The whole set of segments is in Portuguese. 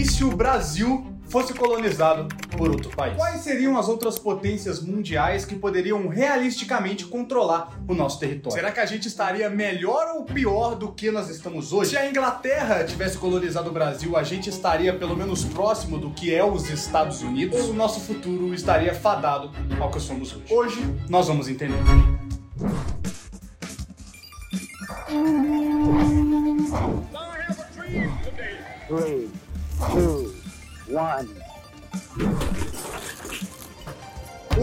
E se o Brasil fosse colonizado por outro país? Quais seriam as outras potências mundiais que poderiam realisticamente controlar o nosso território? Será que a gente estaria melhor ou pior do que nós estamos hoje? Se a Inglaterra tivesse colonizado o Brasil, a gente estaria pelo menos próximo do que é os Estados Unidos? Ou o nosso futuro estaria fadado ao que somos hoje? Hoje nós vamos entender. Three, two, one.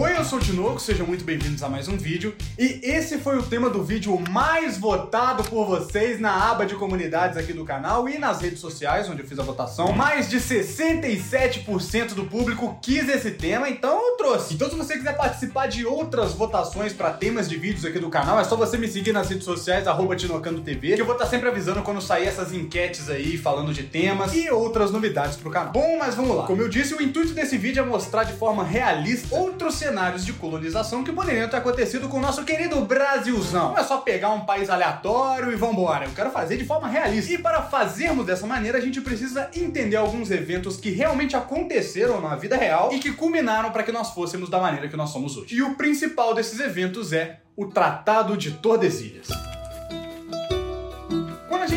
Oi, eu sou o Tinoco, sejam muito bem-vindos a mais um vídeo. E esse foi o tema do vídeo mais votado por vocês na aba de comunidades aqui do canal e nas redes sociais, onde eu fiz a votação. Mais de 67% do público quis esse tema, então eu trouxe. Então se você quiser participar de outras votações para temas de vídeos aqui do canal, é só você me seguir nas redes sociais, TinocandoTV, que eu vou estar sempre avisando quando sair essas enquetes aí, falando de temas e outras novidades pro canal. Bom, mas vamos lá. Como eu disse, o intuito desse vídeo é mostrar de forma realista outros cenários de colonização que poderiam ter acontecido com o nosso querido Brasilzão. Não é só pegar um país aleatório e vambora. Eu quero fazer de forma realista. E para fazermos dessa maneira, a gente precisa entender alguns eventos que realmente aconteceram na vida real e que culminaram para que nós fôssemos da maneira que nós somos hoje. E o principal desses eventos é o Tratado de Tordesilhas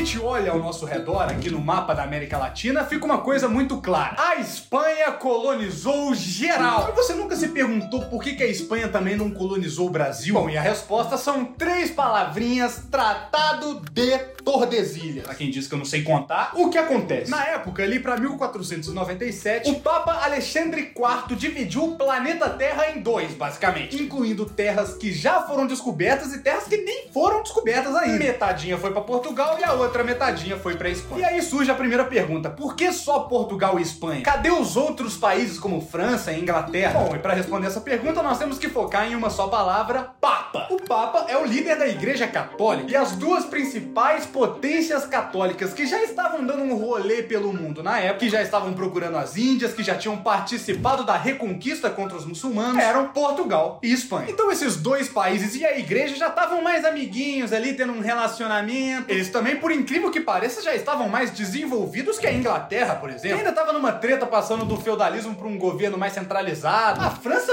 gente olha ao nosso redor, aqui no mapa da América Latina, fica uma coisa muito clara. A Espanha colonizou geral. E você nunca se perguntou por que, a Espanha também não colonizou o Brasil? Bom, e a resposta são três palavrinhas: Tratado de Tordesilhas. Pra quem diz que eu não sei contar, o que acontece? Na época, ali pra 1497, o Papa Alexandre IV dividiu o planeta Terra em dois, basicamente, incluindo terras que já foram descobertas e terras que nem foram descobertas ainda. Metadinha foi para Portugal e a outra outra metadinha foi pra Espanha. E aí surge a primeira pergunta: por que só Portugal e Espanha? Cadê os outros países como França e Inglaterra? Bom, e para responder essa pergunta, nós temos que focar em uma só palavra: Papa. O Papa é o líder da Igreja Católica e as duas principais potências católicas que já estavam dando um rolê pelo mundo na época, que já estavam procurando as Índias, que já tinham participado da reconquista contra os muçulmanos, eram Portugal e Espanha. Então esses dois países e a igreja já estavam mais amiguinhos ali, tendo um relacionamento. Eles também, por incrível que pareça, já estavam mais desenvolvidos que a Inglaterra, por exemplo. ainda estava numa treta passando do feudalismo para um governo mais centralizado. A França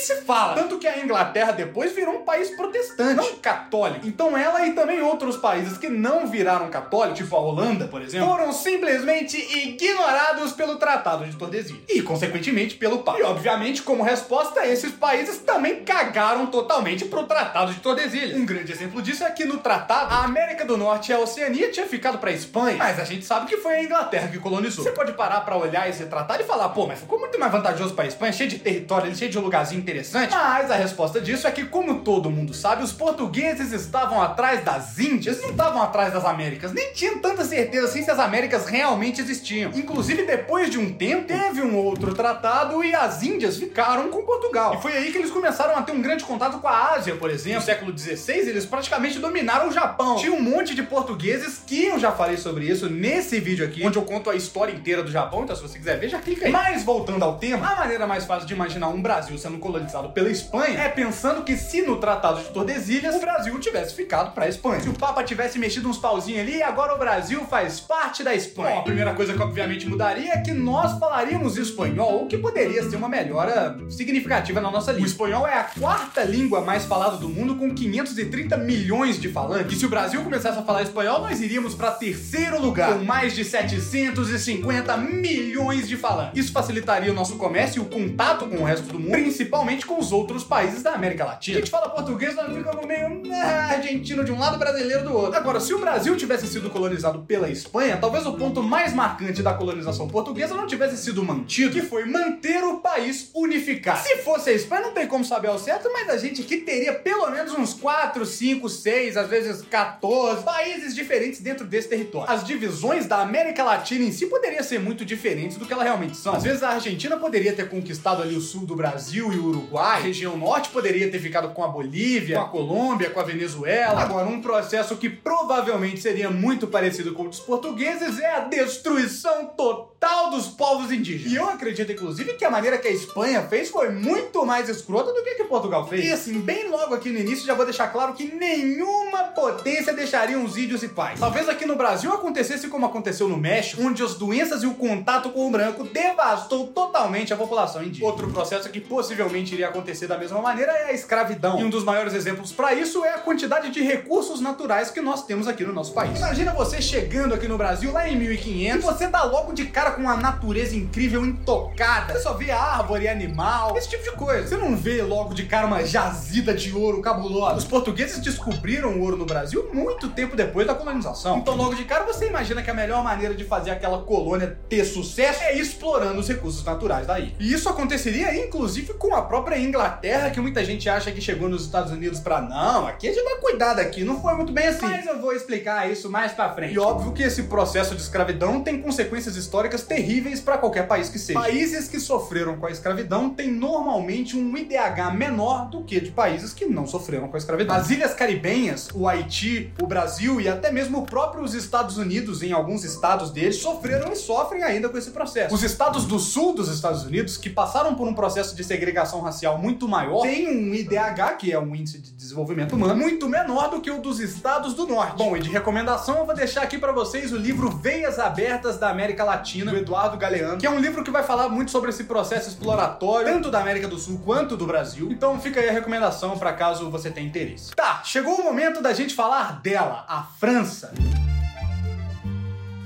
nem se fala. Tanto que a Inglaterra depois virou um país protestante, não católico. Então ela e também outros países que não viraram católicos, tipo a Holanda, por exemplo, foram simplesmente ignorados pelo Tratado de Tordesilhas. E, consequentemente, pelo Papa. E, obviamente, como resposta, esses países também cagaram totalmente pro Tratado de Tordesilhas. Um grande exemplo disso é que no tratado, a América do Norte e a Oceania tinha ficado pra Espanha, mas a gente sabe que foi a Inglaterra que colonizou. Você pode parar pra olhar esse tratado e falar, pô, mas ficou muito mais vantajoso pra Espanha, cheio de território, cheio de lugarzinho interessante. Mas a resposta disso é que, como todo mundo sabe, os portugueses estavam atrás das Índias, não estavam atrás das Américas, nem tinham tanta certeza assim se as Américas realmente existiam. Inclusive, depois de um tempo, teve um outro tratado e as Índias ficaram com Portugal. E foi aí que eles começaram a ter um grande contato com a Ásia, por exemplo. No século XVI, eles praticamente dominaram o Japão. Tinha um monte de portugueses que eu já falei sobre isso nesse vídeo aqui, onde eu conto a história inteira do Japão, então se você quiser ver, já clica aí. Mas voltando ao tema, a maneira mais fácil de imaginar um Brasil sendo colonizado pela Espanha é pensando que se no Tratado de Tordesilhas o Brasil tivesse ficado pra Espanha. Se o Papa tivesse mexido uns pauzinhos ali, agora o Brasil faz parte da Espanha. Bom, a primeira coisa que obviamente mudaria é que nós falaríamos espanhol, o que poderia ser uma melhora significativa na nossa língua. O espanhol é a quarta língua mais falada do mundo, com 530 milhões de falantes. E se o Brasil começasse a falar espanhol, nós iríamos para terceiro lugar, com mais de 750 milhões de falantes. Isso facilitaria o nosso comércio e o contato com o resto do mundo, principalmente com os outros países da América Latina. A gente fala português, nós ficamos meio ah, argentino de um lado, brasileiro do outro. Agora, se o Brasil tivesse sido colonizado pela Espanha, talvez o ponto mais marcante da colonização portuguesa não tivesse sido mantido, que foi manter o país unificado. Se fosse a Espanha, não tem como saber ao certo, mas a gente aqui teria pelo menos uns 4, 5, 6, às vezes 14 países diferentes dentro desse território. As divisões da América Latina em si poderiam ser muito diferentes do que elas realmente são. Às vezes a Argentina poderia ter conquistado ali o sul do Brasil e o Uruguai, a região norte poderia ter ficado com a Bolívia, com a Colômbia, com a Venezuela. Agora, um processo que provavelmente seria muito parecido com o dos portugueses é a destruição total dos povos indígenas. E eu acredito, inclusive, que a maneira que a Espanha fez foi muito mais escrota do que a que Portugal fez. E assim, bem logo aqui no início, já vou deixar claro que nenhuma potência deixaria uns índios e paz. Talvez aqui no Brasil acontecesse como aconteceu no México, onde as doenças e o contato com o branco devastou totalmente a população indígena. Outro processo que possivelmente iria acontecer da mesma maneira é a escravidão. E um dos maiores exemplos para isso é a quantidade de recursos naturais que nós temos aqui no nosso país. Imagina você chegando aqui no Brasil lá em 1500 e você dá logo de cara com uma natureza incrível intocada. Você só vê árvore, animal, esse tipo de coisa. Você não vê logo de cara uma jazida de ouro cabulosa. Os portugueses descobriram o ouro no Brasil muito tempo depois da colonização. Então logo de cara você imagina que a melhor maneira de fazer aquela colônia ter sucesso é explorando os recursos naturais daí. E isso aconteceria inclusive com a própria Inglaterra, que muita gente acha que chegou nos Estados Unidos para não, aqui a gente vai cuidar daqui, não foi muito bem assim. Mas eu vou explicar isso mais para frente. E óbvio que esse processo de escravidão tem consequências históricas terríveis para qualquer país que seja. Países que sofreram com a escravidão têm normalmente um IDH menor do que de países que não sofreram com a escravidão. As ilhas caribenhas, o Haiti, o Brasil e até mesmo próprios Estados Unidos, em alguns estados deles, sofreram e sofrem ainda com esse processo. Os estados do sul dos Estados Unidos, que passaram por um processo de segregação racial muito maior, têm um IDH, que é um índice de desenvolvimento humano, muito menor do que o dos estados do norte. Bom, e de recomendação eu vou deixar aqui para vocês o livro Veias Abertas da América Latina, do Eduardo Galeano, que é um livro que vai falar muito sobre esse processo exploratório, tanto da América do Sul quanto do Brasil. Então fica aí a recomendação para caso você tenha interesse. Tá, chegou o momento da gente falar dela, a França.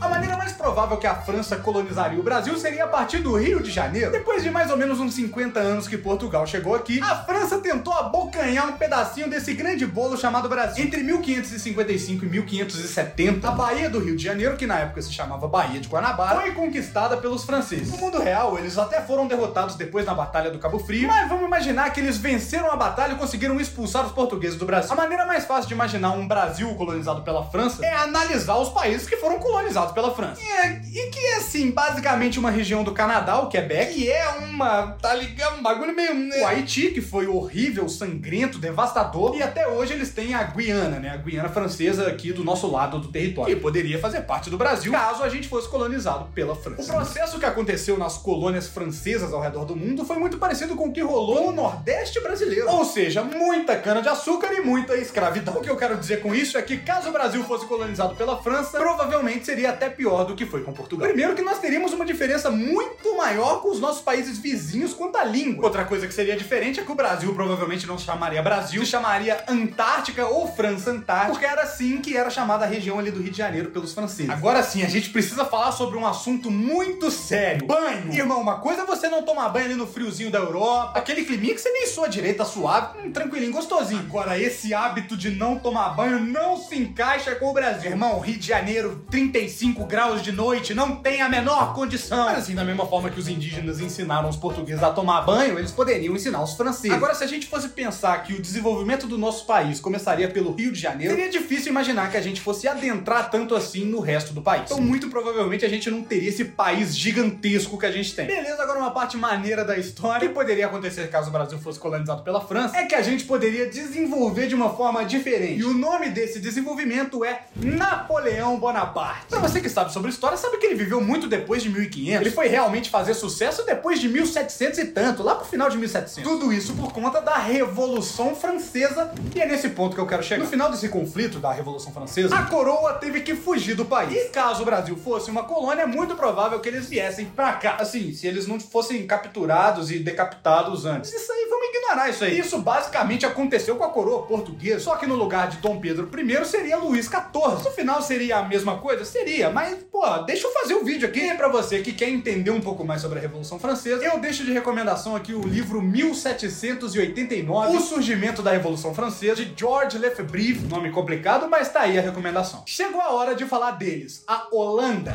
A maneira mais provável que a França colonizaria o Brasil seria a partir do Rio de Janeiro. Depois de mais ou menos uns 50 anos que Portugal chegou aqui, a França tentou abocanhar um pedacinho desse grande bolo chamado Brasil. Entre 1555 e 1570, a Baía do Rio de Janeiro, que na época se chamava Baía de Guanabara, foi conquistada pelos franceses. No mundo real, eles até foram derrotados depois na Batalha do Cabo Frio, mas vamos imaginar que eles venceram a batalha e conseguiram expulsar os portugueses do Brasil. A maneira mais fácil de imaginar um Brasil colonizado pela França é analisar os países que foram colonizados pela França. É, e que é, assim, basicamente uma região do Canadá, o Quebec, e é uma, tá ligado, um bagulho meio... Né? O Haiti, que foi horrível, sangrento, devastador, e até hoje eles têm a Guiana, né, a Guiana francesa aqui do nosso lado do território, que poderia fazer parte do Brasil, caso a gente fosse colonizado pela França. O processo que aconteceu nas colônias francesas ao redor do mundo foi muito parecido com o que rolou no Nordeste brasileiro. Ou seja, muita cana-de-açúcar e muita escravidão. O que eu quero dizer com isso é que caso o Brasil fosse colonizado pela França, provavelmente seria até pior do que foi com Portugal. Primeiro que nós teríamos uma diferença muito maior com os nossos países vizinhos quanto à língua. Outra coisa que seria diferente é que o Brasil provavelmente não se chamaria Brasil, se chamaria Antártica ou França Antártica, porque era assim que era chamada a região ali do Rio de Janeiro pelos franceses. Agora sim, a gente precisa falar sobre um assunto muito sério. Banho! Irmão, uma coisa é você não tomar banho ali no friozinho da Europa, aquele climinha que você nem sua direita, suave, hum, tranquilinho, gostosinho. Agora, esse hábito de não tomar banho não se encaixa com o Brasil. Irmão, Rio de Janeiro, 35 graus de noite, não tem a menor condição. Mas assim, da mesma forma que os indígenas ensinaram os portugueses a tomar banho, eles poderiam ensinar os franceses. Agora, se a gente fosse pensar que o desenvolvimento do nosso país começaria pelo Rio de Janeiro, seria difícil imaginar que a gente fosse adentrar tanto assim no resto do país. Então, muito provavelmente, a gente não teria esse país gigantesco que a gente tem. Beleza, agora uma parte maneira da história que poderia acontecer caso o Brasil fosse colonizado pela França é que a gente poderia desenvolver de uma forma diferente. E o nome desse desenvolvimento é Napoleão Bonaparte. Pra você que sabe sobre história, sabe que ele viveu muito depois de 1500. Ele foi realmente fazer sucesso depois de 1700 e tanto, lá pro final de 1700. Tudo isso por conta da Revolução Francesa, e é nesse ponto que eu quero chegar. No final desse conflito da Revolução Francesa, a coroa teve que fugir do país. E caso o Brasil fosse uma colônia, é muito provável que eles viessem pra cá. Assim, se eles não fossem capturados e decapitados antes. Isso aí, vamos ignorar isso aí. Isso basicamente aconteceu com a coroa portuguesa, só que no lugar de Dom Pedro I seria Luís XIV. No final seria a mesma coisa? Seria, mas, pô, deixa eu fazer o um vídeo aqui pra você que quer entender um pouco mais sobre a Revolução Francesa. Eu deixo de recomendação aqui o livro 1789, O Surgimento da Revolução Francesa, de George Lefebvre, nome complicado, mas tá aí a recomendação. Chegou a hora de falar deles, a Holanda.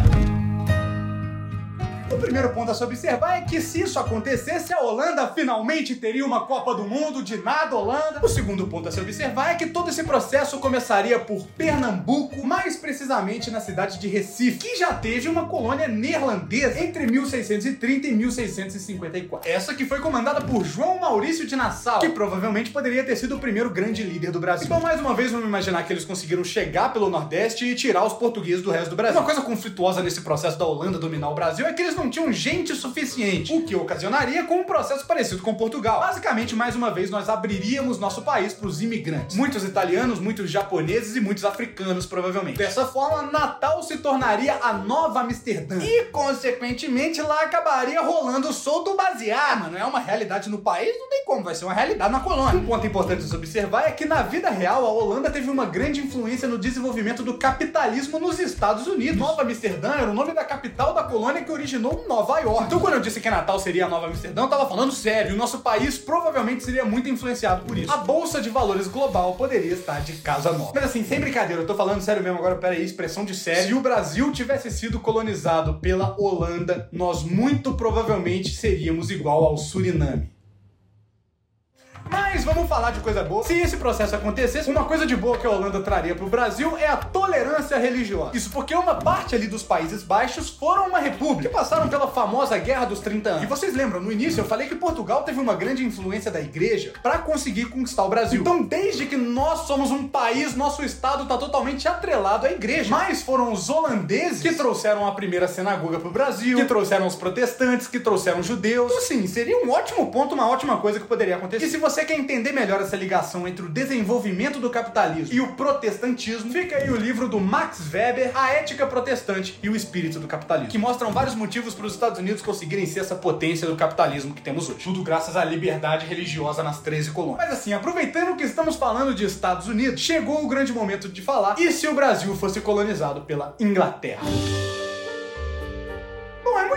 O primeiro ponto a se observar é que se isso acontecesse, a Holanda finalmente teria uma Copa do Mundo de nada Holanda. O segundo ponto a se observar é que todo esse processo começaria por Pernambuco, mais precisamente na cidade de Recife, que já teve uma colônia neerlandesa entre 1630 e 1654. Essa que foi comandada por João Maurício de Nassau, que provavelmente poderia ter sido o primeiro grande líder do Brasil. Então, mais uma vez, vamos imaginar que eles conseguiram chegar pelo Nordeste e tirar os portugueses do resto do Brasil. Uma coisa conflituosa nesse processo da Holanda dominar o Brasil é que eles não tinham gente suficiente, o que ocasionaria com um processo parecido com Portugal. Basicamente, mais uma vez, nós abriríamos nosso país para os imigrantes. Muitos italianos, muitos japoneses e muitos africanos, provavelmente. Dessa forma, Natal se tornaria a nova Amsterdã. E, consequentemente, lá acabaria rolando o solto baseado. Mano, é uma realidade no país, não tem como, vai ser uma realidade na colônia. Um ponto importante de se observar é que na vida real, a Holanda teve uma grande influência no desenvolvimento do capitalismo nos Estados Unidos. Nova Amsterdã era o nome da capital da colônia que originou Nova York. Então, quando eu disse que Natal seria a Nova Amsterdã, eu tava falando sério. O nosso país provavelmente seria muito influenciado por isso. A Bolsa de Valores Global poderia estar de casa nova. Mas assim, sem brincadeira, eu tô falando sério mesmo agora, peraí, expressão de sério. Se o Brasil tivesse sido colonizado pela Holanda, nós muito provavelmente seríamos igual ao Suriname. Mas vamos falar de coisa boa. Se esse processo acontecesse, uma coisa de boa que a Holanda traria para o Brasil é a tolerância religiosa. Isso porque uma parte ali dos Países Baixos foram uma república, que passaram pela famosa Guerra dos 30 anos. E vocês lembram, no início eu falei que Portugal teve uma grande influência da igreja para conseguir conquistar o Brasil. Então, desde que nós somos um país, nosso estado está totalmente atrelado à igreja. Mas foram os holandeses que trouxeram a primeira sinagoga para o Brasil, que trouxeram os protestantes, que trouxeram os judeus. Então, sim, seria um ótimo ponto, uma ótima coisa que poderia acontecer. E se você quer entender melhor essa ligação entre o desenvolvimento do capitalismo e o protestantismo, fica aí o livro do Max Weber, A Ética Protestante e o Espírito do Capitalismo, que mostram vários motivos para os Estados Unidos conseguirem ser essa potência do capitalismo que temos hoje. Tudo graças à liberdade religiosa nas 13 colônias. Mas assim, aproveitando que estamos falando de Estados Unidos, chegou o grande momento de falar e se o Brasil fosse colonizado pela Inglaterra?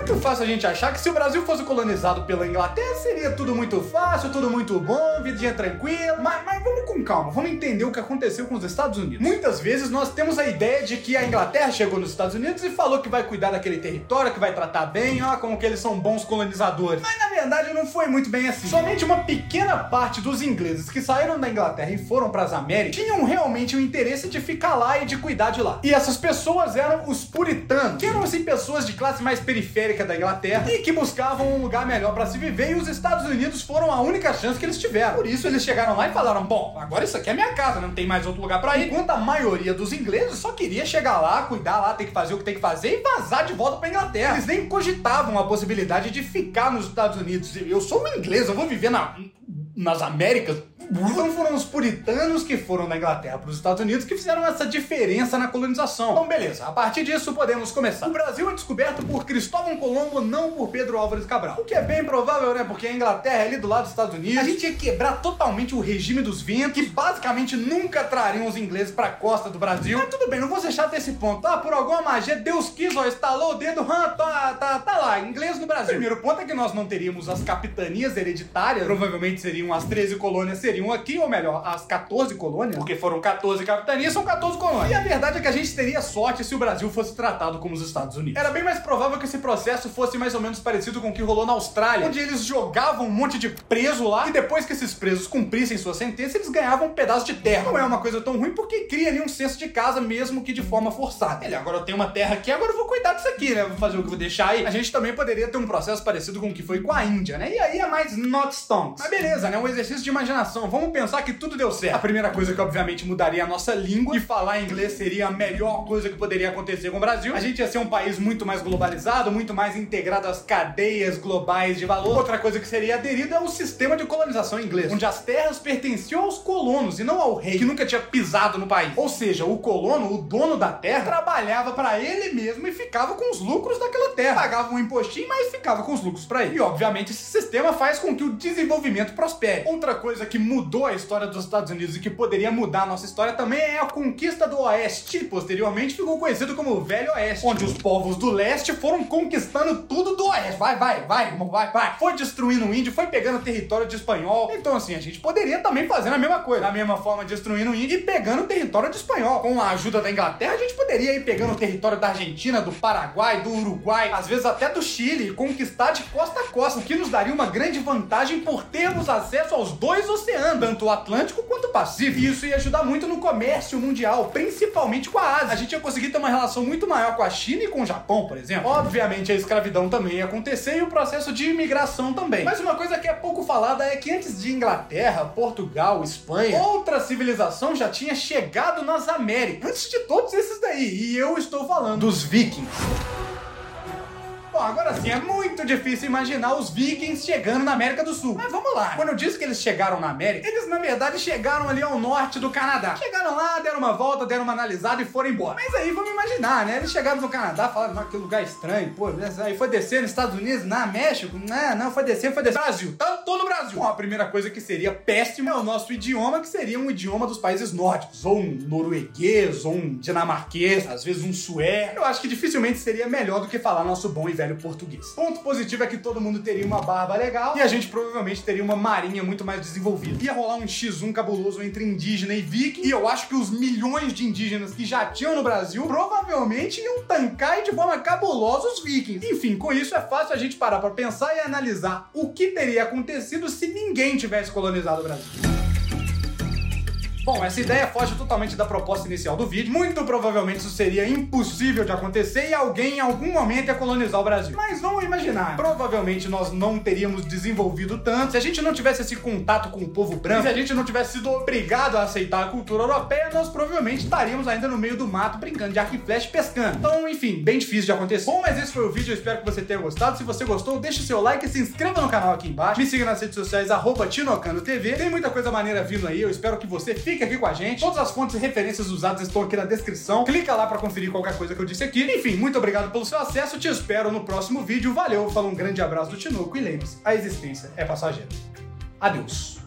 Muito fácil a gente achar que se o Brasil fosse colonizado pela Inglaterra, seria tudo muito fácil, tudo muito bom, vidinha tranquila. Mas, mas vamos com calma, vamos entender o que aconteceu com os Estados Unidos. Muitas vezes nós temos a ideia de que a Inglaterra chegou nos Estados Unidos e falou que vai cuidar daquele território, que vai tratar bem, ó, como que eles são bons colonizadores. Mas na verdade não foi muito bem assim. Somente uma pequena parte dos ingleses que saíram da Inglaterra e foram para as Américas tinham realmente o interesse de ficar lá e de cuidar de lá. E essas pessoas eram os puritanos, que eram assim pessoas de classe mais periférica da Inglaterra e que buscavam um lugar melhor para se viver e os Estados Unidos foram a única chance que eles tiveram. Por isso eles chegaram lá e falaram: "Bom, agora isso aqui é minha casa, não tem mais outro lugar para ir". Enquanto a maioria dos ingleses só queria chegar lá, cuidar lá, ter que fazer o que tem que fazer e vazar de volta para Inglaterra. Eles nem cogitavam a possibilidade de ficar nos Estados Unidos. Eu sou um inglês, eu vou viver na nas Américas. Então foram os puritanos que foram da Inglaterra para os Estados Unidos que fizeram essa diferença na colonização. Então, beleza, a partir disso podemos começar. O Brasil é descoberto por Cristóvão Colombo, não por Pedro Álvares Cabral. O que é bem provável, né? Porque a Inglaterra é ali do lado dos Estados Unidos. A gente ia quebrar totalmente o regime dos ventos, que basicamente nunca trariam os ingleses para a costa do Brasil. Mas tudo bem, não vou ser chato esse ponto. Ah, por alguma magia, Deus quis, ó, estalou o dedo, hã, tá, tá, tá lá, inglês no Brasil. Primeiro ponto é que nós não teríamos as capitanias hereditárias, provavelmente seriam as 13 colônias seriam aqui, ou melhor, as 14 colônias, porque foram 14 capitanias, são 14 colônias. E a verdade é que a gente teria sorte se o Brasil fosse tratado como os Estados Unidos. Era bem mais provável que esse processo fosse mais ou menos parecido com o que rolou na Austrália, onde eles jogavam um monte de preso lá, e depois que esses presos cumprissem sua sentença, eles ganhavam um pedaço de terra. Não é uma coisa tão ruim porque cria ali um senso de casa, mesmo que de forma forçada. Ele, agora eu tenho uma terra aqui, agora eu vou cuidar disso aqui, né? Vou fazer o que vou deixar aí. A gente também poderia ter um processo parecido com o que foi com a Índia, né? E aí é mais not stonks. Mas beleza, né? Um exercício de imaginação. Vamos pensar que tudo deu certo. A primeira coisa que obviamente mudaria a nossa língua e falar inglês seria a melhor coisa que poderia acontecer com o Brasil. A gente ia ser um país muito mais globalizado, muito mais integrado às cadeias globais de valor. Outra coisa que seria aderida é o sistema de colonização inglês, onde as terras pertenciam aos colonos e não ao rei, que nunca tinha pisado no país. Ou seja, o colono, o dono da terra, trabalhava para ele mesmo e ficava com os lucros daquela terra. Pagava um impostinho, mas ficava com os lucros para ele. E obviamente esse sistema faz com que o desenvolvimento prospere. Outra coisa que mudou a história dos Estados Unidos e que poderia mudar a nossa história também é a conquista do Oeste. Posteriormente ficou conhecido como o Velho Oeste, onde os povos do leste foram conquistando tudo do Oeste. Vai, vai, vai, vai, vai. Foi destruindo o índio, foi pegando território de espanhol. Então, assim, a gente poderia também fazer a mesma coisa. Da mesma forma, destruindo o índio e pegando território de espanhol. Com a ajuda da Inglaterra, a gente poderia ir pegando o território da Argentina, do Paraguai, do Uruguai, às vezes até do Chile, e conquistar de costa a costa, o que nos daria uma grande vantagem por termos acesso aos dois oceanos, tanto o Atlântico quanto o Pacífico. E isso ia ajudar muito no comércio mundial, principalmente com a Ásia. A gente ia conseguir ter uma relação muito maior com a China e com o Japão, por exemplo. Obviamente a escravidão também ia acontecer e o processo de imigração também. Mas uma coisa que é pouco falada é que antes de Inglaterra, Portugal, Espanha, outra civilização já tinha chegado nas Américas. Antes de todos esses daí. E eu estou falando dos vikings. Bom, agora sim, é muito difícil imaginar os vikings chegando na América do Sul. Mas vamos lá. Quando eu disse que eles chegaram na América, eles na verdade chegaram ali ao norte do Canadá. Chegaram lá, deram uma volta, deram uma analisada e foram embora. Mas aí vamos imaginar, né? Eles chegaram no Canadá, falaram, não, que lugar estranho, pô, aí foi descer nos Estados Unidos, na México, não, não, foi descer, foi descer. Brasil, tá, tô no Brasil. Bom, a primeira coisa que seria péssimo é o nosso idioma, que seria um idioma dos países nórdicos, ou um norueguês, ou um dinamarquês, às vezes um sueco. Eu acho que dificilmente seria melhor do que falar nosso bom e velho português. Ponto positivo é que todo mundo teria uma barba legal e a gente provavelmente teria uma marinha muito mais desenvolvida. Ia rolar um X1 cabuloso entre indígena e viking, e eu acho que os milhões de indígenas que já tinham no Brasil provavelmente iam tancar de forma cabulosa os vikings. Enfim, com isso é fácil a gente parar para pensar e analisar o que teria acontecido se ninguém tivesse colonizado o Brasil. Bom, essa ideia foge totalmente da proposta inicial do vídeo. Muito provavelmente isso seria impossível de acontecer e alguém em algum momento ia colonizar o Brasil. Mas vamos imaginar, provavelmente nós não teríamos desenvolvido tanto se a gente não tivesse esse contato com o povo branco, se a gente não tivesse sido obrigado a aceitar a cultura europeia, nós provavelmente estaríamos ainda no meio do mato brincando de arco e flecha pescando. Então, enfim, bem difícil de acontecer. Bom, mas esse foi o vídeo, eu espero que você tenha gostado. Se você gostou, deixe seu like se inscreva no canal aqui embaixo. Me siga nas redes sociais, arroba TinoCanoTV. Tem muita coisa maneira vindo aí, eu espero que você fique Fique aqui com a gente. Todas as fontes e referências usadas estão aqui na descrição. Clica lá para conferir qualquer coisa que eu disse aqui. Enfim, muito obrigado pelo seu acesso. Te espero no próximo vídeo. Valeu, fala um grande abraço do Tinoco e lembre-se, a existência é passageira. Adeus.